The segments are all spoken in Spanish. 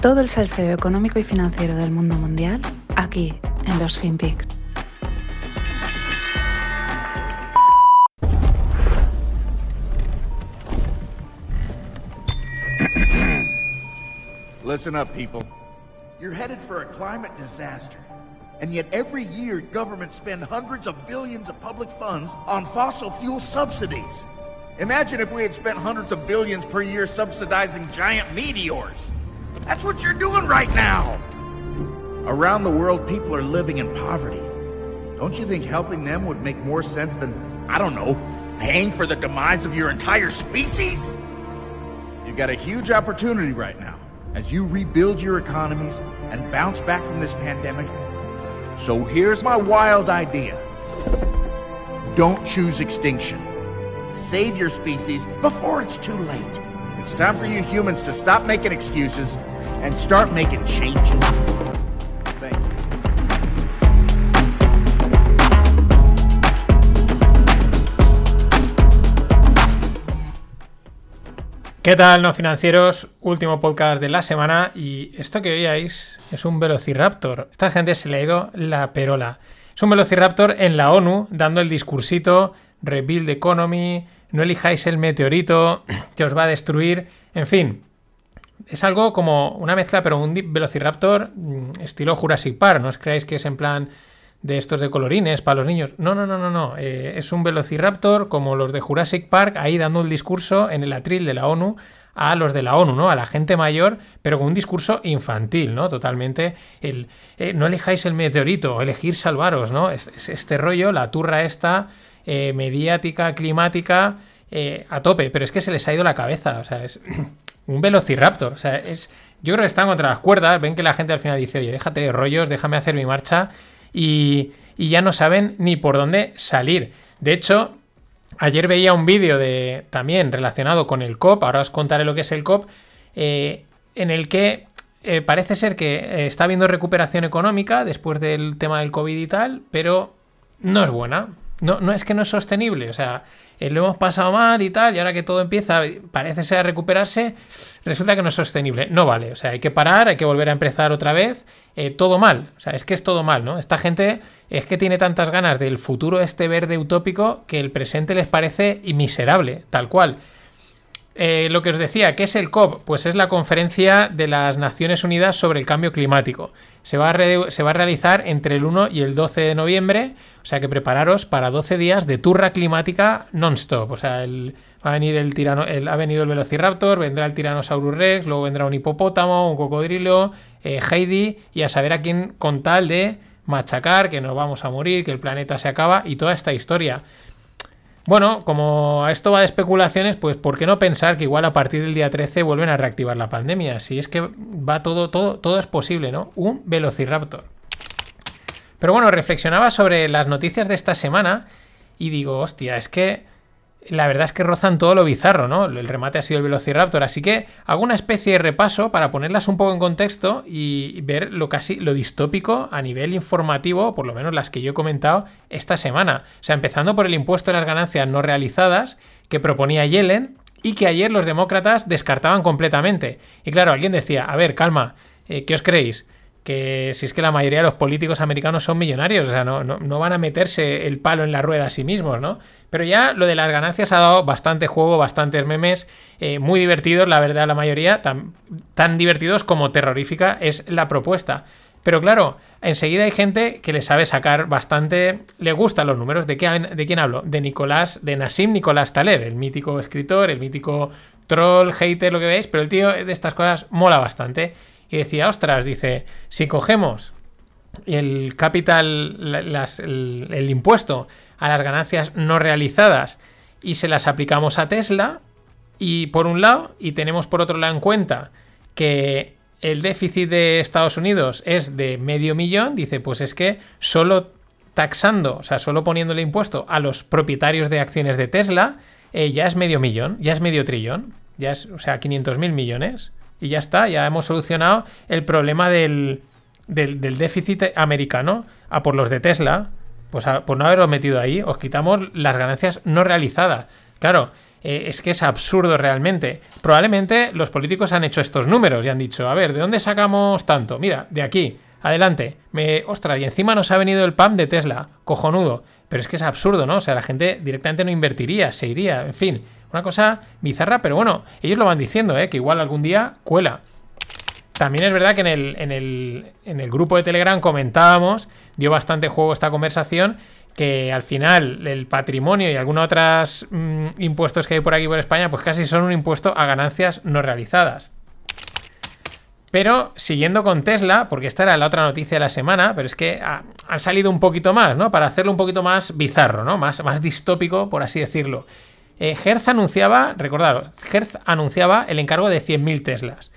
Todo el salseo económico y financiero del mundo mundial aquí en los FinPix. Listen up, people. You're headed for a climate disaster. And yet every year, governments spend hundreds of billions of public funds on fossil fuel subsidies. Imagine if we had spent hundreds of billions per year subsidizing giant meteors. That's what you're doing right now. Around the world, people are living in poverty. Don't you think helping them would make more sense than, I don't know, paying for the demise of your entire species? You've got a huge opportunity right now as you rebuild your economies and bounce back from this pandemic. So here's my wild idea don't choose extinction. Save your species before it's too late. It's time for you humans to stop making excuses and start making changes. ¿Qué tal, no financieros? Último podcast de la semana y esto que veíais es un Velociraptor. Esta gente se le ha ido la perola. Es un Velociraptor en la ONU dando el discursito Rebuild Economy, no elijáis el meteorito que os va a destruir, en fin. Es algo como una mezcla, pero un Velociraptor mm, estilo Jurassic Park. No os creáis que es en plan de estos de colorines para los niños. No, no, no, no, no. Eh, es un Velociraptor como los de Jurassic Park, ahí dando el discurso en el atril de la ONU a los de la ONU, ¿no? A la gente mayor, pero con un discurso infantil, ¿no? Totalmente. Eh, no elijáis el meteorito, elegir salvaros, ¿no? Este rollo, la turra esta, eh, mediática, climática, eh, a tope, pero es que se les ha ido la cabeza, o sea, es un velociraptor, o sea, es... Yo creo que están contra las cuerdas, ven que la gente al final dice, oye, déjate de rollos, déjame hacer mi marcha, y, y ya no saben ni por dónde salir. De hecho, ayer veía un vídeo de también relacionado con el COP, ahora os contaré lo que es el COP, eh, en el que parece ser que está habiendo recuperación económica después del tema del COVID y tal, pero no es buena. No, no es que no es sostenible, o sea, eh, lo hemos pasado mal y tal, y ahora que todo empieza, parece ser a recuperarse, resulta que no es sostenible. No vale, o sea, hay que parar, hay que volver a empezar otra vez, eh, todo mal, o sea, es que es todo mal, ¿no? Esta gente es que tiene tantas ganas del futuro este verde utópico que el presente les parece miserable, tal cual. Eh, lo que os decía, ¿qué es el COP? Pues es la conferencia de las Naciones Unidas sobre el cambio climático. Se va, a se va a realizar entre el 1 y el 12 de noviembre, o sea que prepararos para 12 días de turra climática non-stop. O sea, el- va a venir el tirano, el- ha venido el Velociraptor, vendrá el Tyrannosaurus Rex, luego vendrá un hipopótamo, un cocodrilo, eh, Heidi, y a saber a quién con tal de machacar, que nos vamos a morir, que el planeta se acaba y toda esta historia. Bueno, como esto va de especulaciones, pues ¿por qué no pensar que igual a partir del día 13 vuelven a reactivar la pandemia? Si es que va todo, todo, todo es posible, ¿no? Un velociraptor. Pero bueno, reflexionaba sobre las noticias de esta semana y digo, hostia, es que la verdad es que rozan todo lo bizarro, ¿no? El remate ha sido el Velociraptor, así que hago una especie de repaso para ponerlas un poco en contexto y ver lo casi lo distópico a nivel informativo, por lo menos las que yo he comentado esta semana. O sea, empezando por el impuesto de las ganancias no realizadas que proponía Yellen y que ayer los demócratas descartaban completamente. Y claro, alguien decía, a ver, calma, eh, ¿qué os creéis? Que si es que la mayoría de los políticos americanos son millonarios, o sea, no, no, no, van a meterse el palo en la rueda a sí mismos, ¿no? Pero ya lo de las ganancias ha dado bastante juego, bastantes memes, eh, muy divertidos, la verdad, la mayoría, tan, tan divertidos como terrorífica es la propuesta. Pero claro, enseguida hay gente que le sabe sacar bastante, le gustan los números. ¿De, qué, de quién hablo? De Nicolás, de Nassim Nicolás Taleb, el mítico escritor, el mítico troll, hater, lo que veis, pero el tío de estas cosas mola bastante. Y decía, ostras, dice, si cogemos el capital, las, el, impuesto a las ganancias no realizadas y se las aplicamos a Tesla, y por un lado, y tenemos por otro lado en cuenta que el déficit de Estados Unidos es de medio millón, dice, pues es que solo taxando, o sea, solo poniéndole impuesto a los propietarios de acciones de Tesla, eh, ya es medio millón, ya es medio trillón, ya es, o sea, 500 mil millones. Y ya está, ya hemos solucionado el problema del, del, déficit americano a por los de Tesla. Pues por no haberlo metido ahí, os quitamos las ganancias no realizadas. Claro, eh, es que es absurdo realmente. Probablemente los políticos han hecho estos números y han dicho, a ver, ¿de dónde sacamos tanto? Mira, de aquí, adelante. Me, ostras, y encima nos ha venido el PAM de Tesla, cojonudo. Pero es que es absurdo, ¿no? O sea, la gente directamente no invertiría, se iría, en fin. Una cosa bizarra, pero bueno, ellos lo van diciendo, ¿eh? Que igual algún día cuela. También es verdad que en el, en el, en el grupo de Telegram comentábamos, dio bastante juego esta conversación, que al final el patrimonio y algunos otros mm, impuestos que hay por aquí por España, pues casi son un impuesto a ganancias no realizadas. Pero siguiendo con Tesla, porque esta era la otra noticia de la semana, pero es que han salido un poquito más, ¿no? Para hacerlo un poquito más bizarro, ¿no? Más, más distópico, por así decirlo. Eh, anunciaba, recordaros, Hertz anunciaba el encargo de 100.000 Teslas.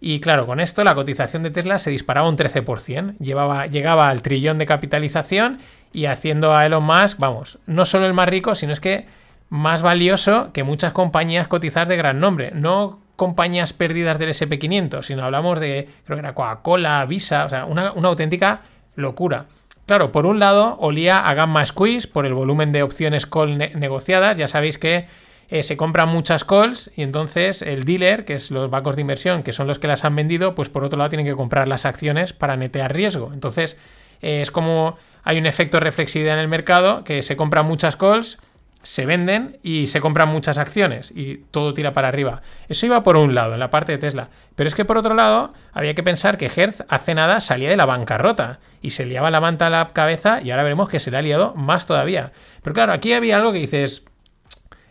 Y claro, con esto la cotización de Tesla se disparaba un 13%. Llevaba, llegaba al trillón de capitalización y haciendo a Elon Musk, vamos, no solo el más rico, sino es que más valioso que muchas compañías cotizadas de gran nombre. No compañías perdidas del SP500, sino hablamos de, creo que era Coca-Cola, Visa, o sea, una, auténtica locura. Claro, por un lado, olía a Gamma Squeeze por el volumen de opciones call negociadas. Ya sabéis que eh, se compran muchas calls y entonces el dealer, que es los bancos de inversión, que son los que las han vendido, pues por otro lado tienen que comprar las acciones para netear riesgo. Entonces eh, es como hay un efecto reflexividad en el mercado, que se compran muchas calls, se venden y se compran muchas acciones y todo tira para arriba. Eso iba por un lado, en la parte de Tesla. Pero es que por otro lado, había que pensar que Hertz hace nada salía de la bancarrota y se liaba la manta a la cabeza y ahora veremos que se le ha liado más todavía. Pero claro, aquí había algo que dices,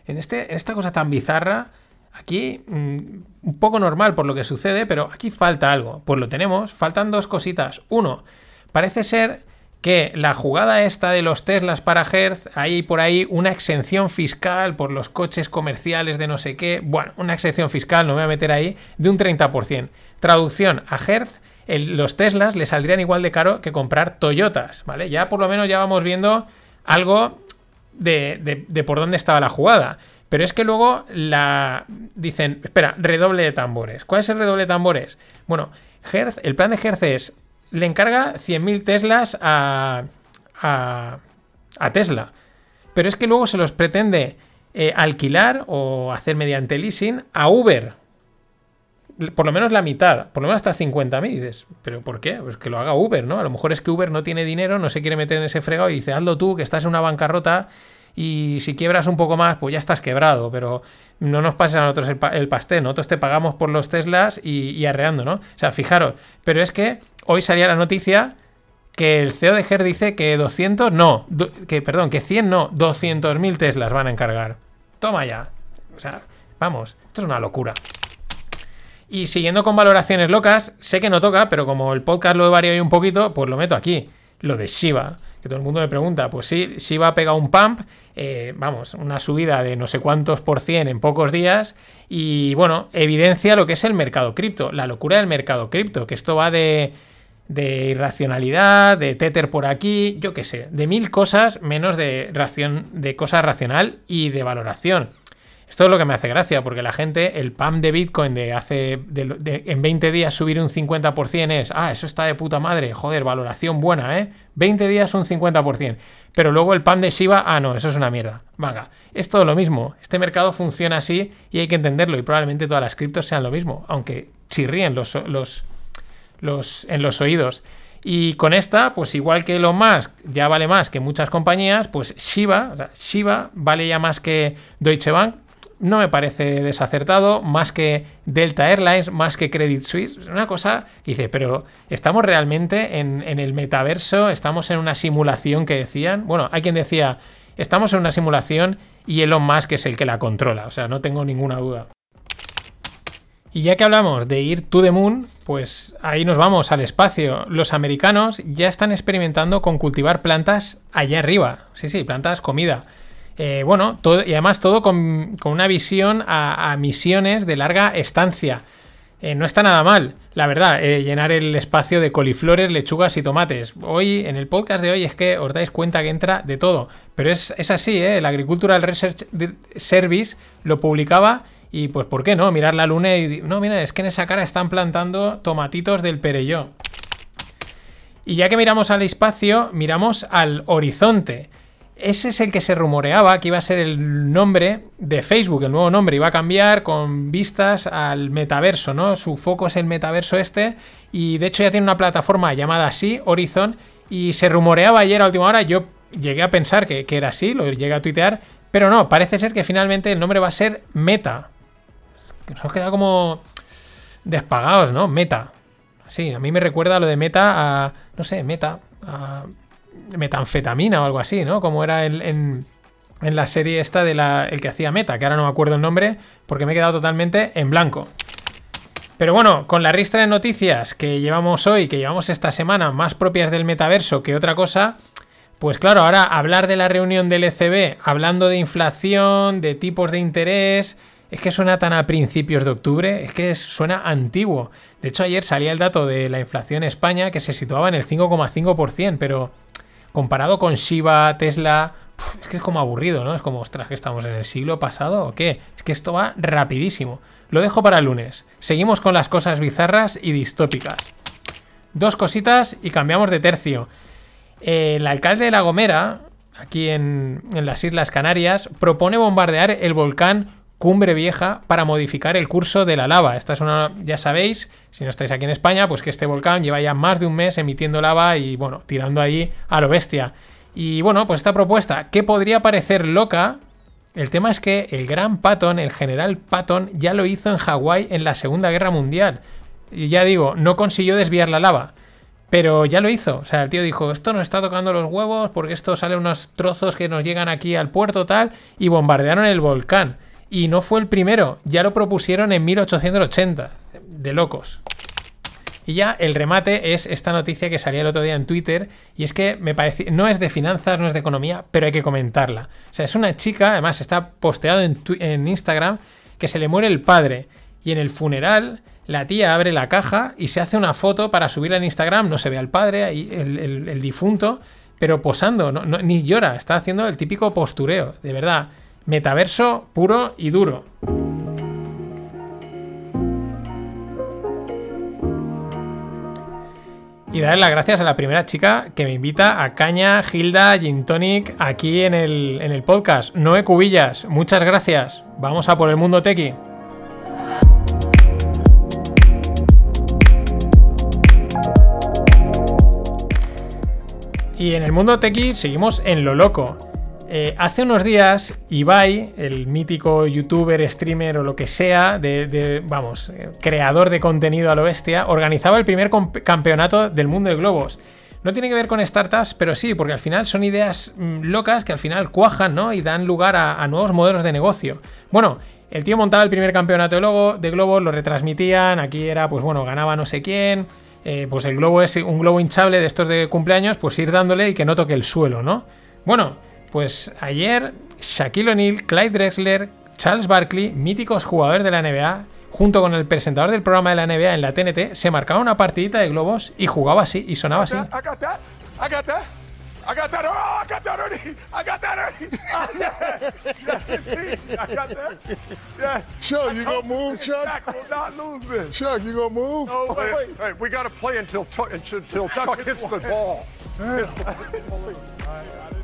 en, este, en esta cosa tan bizarra, aquí mm, un poco normal por lo que sucede, pero aquí falta algo. Pues lo tenemos, faltan dos cositas. Uno, parece ser que la jugada esta de los Teslas para Hertz, hay por ahí una exención fiscal por los coches comerciales de no sé qué, bueno, una exención fiscal, no me voy a meter ahí, de un 30%. Traducción a Hertz, los Teslas le saldrían igual de caro que comprar Toyotas, ¿vale? Ya por lo menos ya vamos viendo algo de, de por dónde estaba la jugada. Pero es que luego la dicen, espera, redoble de tambores. ¿Cuál es el redoble de tambores? Bueno, Hertz, el plan de Hertz es le encarga 100.000 Teslas a, a, Tesla. Pero es que luego se los pretende eh, alquilar o hacer mediante leasing a Uber. Por lo menos la mitad, por lo menos hasta 50.000. dices, ¿pero por qué? Pues que lo haga Uber, ¿no? A lo mejor es que Uber no tiene dinero, no se quiere meter en ese fregado y dice, hazlo tú, que estás en una bancarrota y si quiebras un poco más, pues ya estás quebrado, pero no nos pases a nosotros el, pastel, nosotros te pagamos por los Teslas y, arreando, ¿no? O sea, fijaros, pero es que hoy salía la noticia que el CEO de GER dice que 200, no, que perdón, que 100 no, 200.000 Teslas van a encargar. Toma ya. O sea, vamos, esto es una locura. Y siguiendo con valoraciones locas, sé que no toca, pero como el podcast lo he variado un poquito, pues lo meto aquí. Lo de Shiba que todo el mundo me pregunta, pues sí, sí va a pegar un pump, eh, vamos, una subida de no sé cuántos por cien en pocos días y bueno, evidencia lo que es el mercado cripto, la locura del mercado cripto, que esto va de, de irracionalidad, de Tether por aquí, yo qué sé, de mil cosas menos de, ración, de cosa racional y de valoración. Esto es lo que me hace gracia, porque la gente, el PAM de Bitcoin de hace en 20 días subir un 50% es, ah, eso está de puta madre, joder, valoración buena, ¿eh? 20 días un 50%. Pero luego el PAM de Shiba, ah, no, eso es una mierda. Venga, es todo lo mismo. Este mercado funciona así y hay que entenderlo y probablemente todas las criptos sean lo mismo, aunque chirríen los, los, los, en los oídos. Y con esta, pues igual que Elon Musk ya vale más que muchas compañías, pues Shiba, o sea, Shiba vale ya más que Deutsche Bank, no me parece desacertado, más que Delta Airlines, más que Credit Suisse. Una cosa que dice, pero ¿estamos realmente en, el metaverso? ¿Estamos en una simulación que decían? Bueno, hay quien decía, estamos en una simulación y Elon Musk es el que la controla, o sea, no tengo ninguna duda. Y ya que hablamos de ir to the moon, pues ahí nos vamos al espacio. Los americanos ya están experimentando con cultivar plantas allá arriba. Sí, sí, plantas comida. Eh, bueno, y además todo con, una visión a, misiones de larga estancia. Eh, no está nada mal, la verdad, eh, llenar el espacio de coliflores, lechugas y tomates. Hoy, en el podcast de hoy, es que os dais cuenta que entra de todo. Pero es, así, ¿eh? El Agricultural Research Service lo publicaba y, pues, ¿por qué no? Mirar la luna y... No, mira, es que en esa cara están plantando tomatitos del Perelló. Y ya que miramos al espacio, miramos al horizonte. Ese es el que se rumoreaba que iba a ser el nombre de Facebook, el nuevo nombre, iba a cambiar con vistas al metaverso, ¿no? Su foco es el metaverso este y de hecho ya tiene una plataforma llamada así, Horizon, y se rumoreaba ayer a última hora, yo llegué a pensar que, era así, lo llegué a tuitear, pero no, parece ser que finalmente el nombre va a ser Meta. Nos hemos quedado como despagados, ¿no? Meta. Sí, a mí me recuerda lo de Meta a, no sé, Meta, a metanfetamina o algo así, ¿no? Como era en, la serie esta de la, el que hacía Meta, que ahora no me acuerdo el nombre porque me he quedado totalmente en blanco. Pero bueno, con la ristra de noticias que llevamos hoy, que llevamos esta semana, más propias del metaverso que otra cosa, pues claro, ahora hablar de la reunión del ECB, hablando de inflación, de tipos de interés, es que suena tan a principios de octubre, es que suena antiguo. De hecho, ayer salía el dato de la inflación en España que se situaba en el 5,5%, pero comparado con Shiba, Tesla, es que es como aburrido, ¿no? Es como, ostras, que estamos en el siglo pasado o qué. Es que esto va rapidísimo. Lo dejo para el lunes. Seguimos con las cosas bizarras y distópicas. Dos cositas y cambiamos de tercio. El alcalde de La Gomera, aquí en las Islas Canarias, propone bombardear el volcán Cumbre Vieja para modificar el curso de la lava. Esta es una, ya sabéis, si no estáis aquí en España, pues que este volcán lleva ya más de un mes emitiendo lava y bueno, tirando ahí a lo bestia. Y bueno, pues esta propuesta, que podría parecer loca, el tema es que el gran Patton, el general Patton, ya lo hizo en Hawái en la Segunda Guerra Mundial. Y ya digo, no consiguió desviar la lava. Pero ya lo hizo. O sea, el tío dijo, esto nos está tocando los huevos porque esto sale unos trozos que nos llegan aquí al puerto tal y bombardearon el volcán. Y no fue el primero, ya lo propusieron en 1880. De locos. Y ya el remate es esta noticia que salía el otro día en Twitter y es que me parece, no es de finanzas, no es de economía, pero hay que comentarla. O sea, es una chica, además está posteado en, en Instagram, que se le muere el padre y en el funeral la tía abre la caja y se hace una foto para subirla en Instagram, no se ve al padre, ahí el, difunto, pero posando, ni llora, está haciendo el típico postureo, de verdad. Metaverso puro y duro. Y darle las gracias a la primera chica que me invita a Caña, Gilda, Gin Tonic aquí en el, en el podcast. Noé Cubillas, muchas gracias. Vamos a por el mundo tequi. Y en el mundo tequi seguimos en lo loco. Eh, hace unos días, Ibai, el mítico youtuber, streamer o lo que sea, de, vamos, eh, creador de contenido a lo bestia, organizaba el primer campeonato del mundo de globos. No tiene que ver con startups, pero sí, porque al final son ideas mm, locas que al final cuajan, ¿no? Y dan lugar a, nuevos modelos de negocio. Bueno, el tío montaba el primer campeonato de, logo, de globos, lo retransmitían, aquí era, pues bueno, ganaba no sé quién. Eh, pues el globo es un globo hinchable de estos de cumpleaños, pues ir dándole y que no toque el suelo, ¿no? Bueno, pues ayer Shaquille O'Neal, Clyde Drexler, Charles Barkley, míticos jugadores de la NBA, junto con el presentador del programa de la NBA en la TNT, se marcaba una partidita de globos y jugaba así y sonaba así. Chuck, you gonna move, Chuck? Chuck, you gonna move? No, wait, Hey, we gotta play until, until Chuck hits the ball.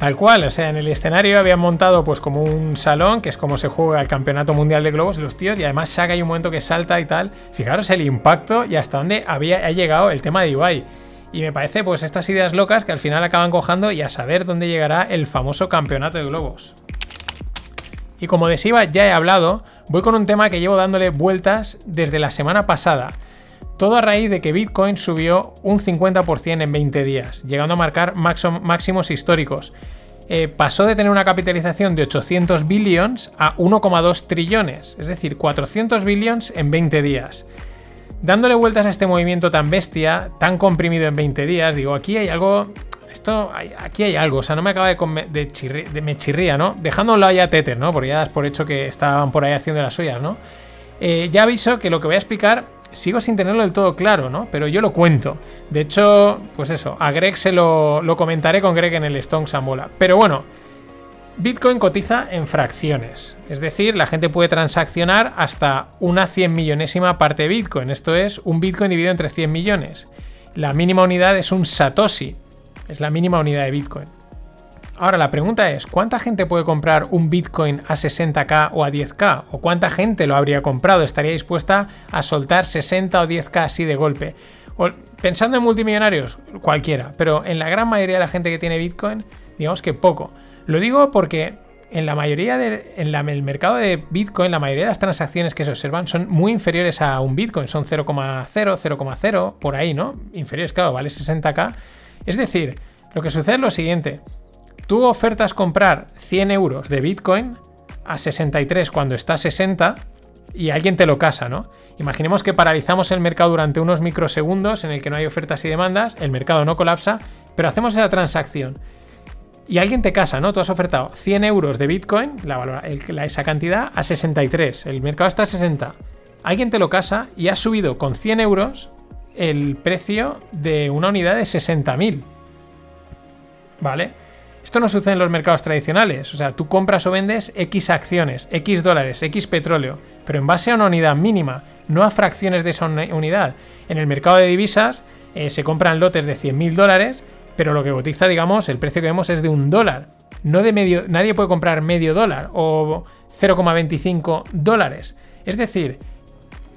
Tal cual, o sea, en el escenario habían montado pues como un salón, que es como se juega el campeonato mundial de globos, los tíos, y además Shaq hay un momento que salta y tal. Fijaros el impacto y hasta dónde había ha llegado el tema de Ibai. Y me parece pues estas ideas locas que al final acaban cojando y a saber dónde llegará el famoso campeonato de globos. Y como de Siva ya he hablado, voy con un tema que llevo dándole vueltas desde la semana pasada. Todo a raíz de que Bitcoin subió un 50% en 20 días, llegando a marcar máximos históricos. Eh, pasó de tener una capitalización de 800 billions a 1,2 trillones, es decir, 400 billions en 20 días. Dándole vueltas a este movimiento tan bestia, tan comprimido en 20 días, digo, aquí hay algo. Esto, aquí hay algo, o sea, no me acaba de, de, me chirría, ¿no? Dejándolo ya Tether, ¿no? Porque ya das por hecho que estaban por ahí haciendo las suyas, ¿no? Eh, ya aviso que lo que voy a explicar sigo sin tenerlo del todo claro, ¿no? Pero yo lo cuento. De hecho, pues eso, a Greg se lo, lo comentaré con Greg en el Stone Sambola. Pero bueno, Bitcoin cotiza en fracciones, es decir, la gente puede transaccionar hasta una 100 millonésima parte de Bitcoin, esto es un Bitcoin dividido entre 100 millones. La mínima unidad es un Satoshi, es la mínima unidad de Bitcoin. Ahora la pregunta es, ¿cuánta gente puede comprar un Bitcoin a 60k o a 10k? ¿O cuánta gente lo habría comprado? ¿Estaría dispuesta a soltar 60 o 10k así de golpe? O, pensando en multimillonarios, cualquiera, pero en la gran mayoría de la gente que tiene Bitcoin, digamos que poco. Lo digo porque en la mayoría de, en el mercado de Bitcoin, la mayoría de las transacciones que se observan son muy inferiores a un Bitcoin, son 0,0, 0,0, por ahí, ¿no? Inferiores, claro, vale 60k. Es decir, lo que sucede es lo siguiente. Tú ofertas comprar 100 euros de Bitcoin a 63 cuando está a 60 y alguien te lo casa, ¿no? Imaginemos que paralizamos el mercado durante unos microsegundos en el que no hay ofertas y demandas, el mercado no colapsa, pero hacemos esa transacción y alguien te casa, ¿no? Tú has ofertado 100 euros de Bitcoin, la, esa cantidad, a 63. El mercado está a 60. Alguien te lo casa y has subido con 100 euros el precio de una unidad de 60.000. ¿Vale? Esto no sucede en los mercados tradicionales. O sea, tú compras o vendes X acciones, X dólares, X petróleo, pero en base a una unidad mínima, no a fracciones de esa unidad. En el mercado de divisas eh, se compran lotes de 100.000 dólares pero lo que cotiza, digamos, el precio que vemos es de un dólar. No de medio, nadie puede comprar medio dólar o 0,25 dólares. Es decir,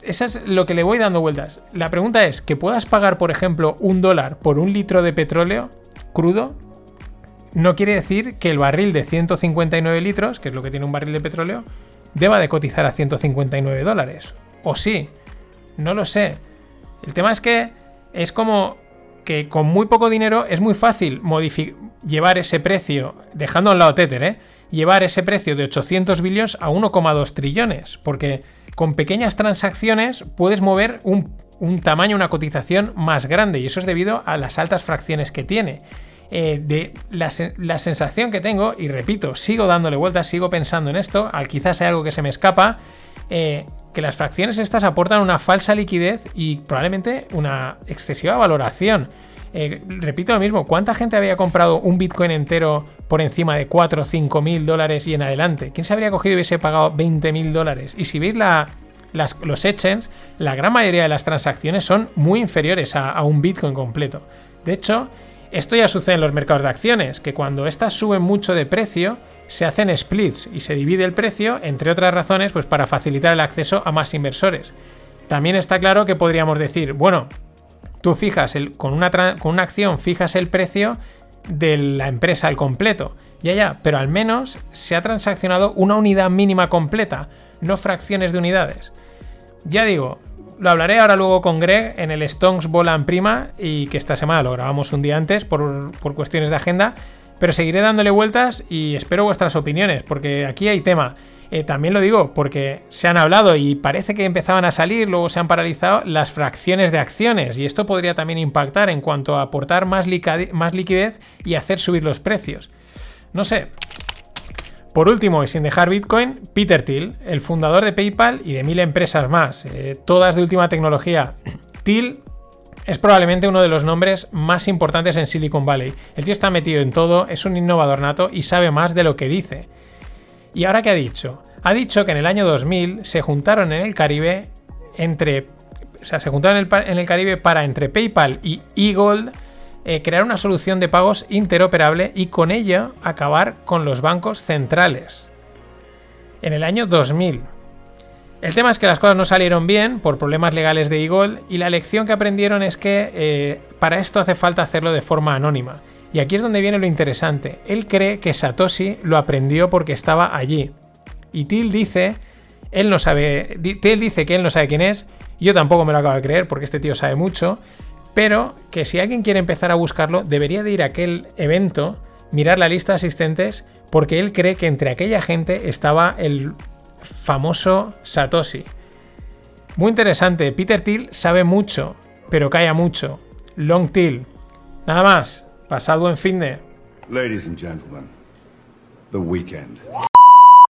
eso es lo que le voy dando vueltas. La pregunta es, ¿que puedas pagar, por ejemplo, un dólar por un litro de petróleo crudo? No quiere decir que el barril de 159 litros, que es lo que tiene un barril de petróleo, deba de cotizar a 159 dólares. ¿O sí? No lo sé. El tema es que es como que con muy poco dinero es muy fácil llevar ese precio, dejando a un lado Tether, ¿eh? llevar ese precio de 800 billones a 1,2 trillones, porque con pequeñas transacciones puedes mover un, tamaño, una cotización más grande, y eso es debido a las altas fracciones que tiene. Eh, de la, sensación que tengo, y repito, sigo dándole vueltas, sigo pensando en esto, al quizás hay algo que se me escapa, eh, que las fracciones estas aportan una falsa liquidez y probablemente una excesiva valoración. Eh, repito lo mismo, ¿cuánta gente había comprado un Bitcoin entero por encima de 4 o 5 mil dólares y en adelante? ¿Quién se habría cogido y hubiese pagado 20 mil dólares? Y si veis los exchanges, la gran mayoría de las transacciones son muy inferiores a un Bitcoin completo. De hecho, esto ya sucede en los mercados de acciones, que cuando estas suben mucho de precio, se hacen splits y se divide el precio, entre otras razones, pues para facilitar el acceso a más inversores. También está claro que podríamos decir, bueno, tú fijas el, con, una con una acción fijas el precio de la empresa al completo. Ya, ya, pero al menos se ha transaccionado una unidad mínima completa, no fracciones de unidades. Ya digo, lo hablaré ahora luego con Greg en el Stonks Bolan Prima y que esta semana lo grabamos un día antes por, por cuestiones de agenda, pero seguiré dándole vueltas y espero vuestras opiniones, porque aquí hay tema. Eh, también lo digo porque se han hablado y parece que empezaban a salir, luego se han paralizado las fracciones de acciones y esto podría también impactar en cuanto a aportar más, más liquidez y hacer subir los precios. No sé. Por último, y sin dejar Bitcoin, Peter Thiel, el fundador de PayPal y de mil empresas más, eh, todas de última tecnología. Thiel es probablemente uno de los nombres más importantes en Silicon Valley. El tío está metido en todo, es un innovador nato y sabe más de lo que dice. ¿Y ahora qué ha dicho? Ha dicho que en el año 2000 se juntaron en el Caribe entre... O sea, se juntaron en el, Caribe para entre PayPal y eGold eh, crear una solución de pagos interoperable y con ello acabar con los bancos centrales. En el año 2000. El tema es que las cosas no salieron bien por problemas legales de Eagle y la lección que aprendieron es que eh, para esto hace falta hacerlo de forma anónima. Y aquí es donde viene lo interesante. Él cree que Satoshi lo aprendió porque estaba allí. Y Till dice, él no sabe, Till dice que él no sabe quién es. Yo tampoco me lo acabo de creer porque este tío sabe mucho. Pero que si alguien quiere empezar a buscarlo, debería de ir a aquel evento, mirar la lista de asistentes, porque él cree que entre aquella gente estaba el famoso Satoshi. Muy interesante, Peter Thiel sabe mucho, pero calla mucho. Long Thiel. Nada más, pasado en fin de... Ladies and gentlemen, the weekend.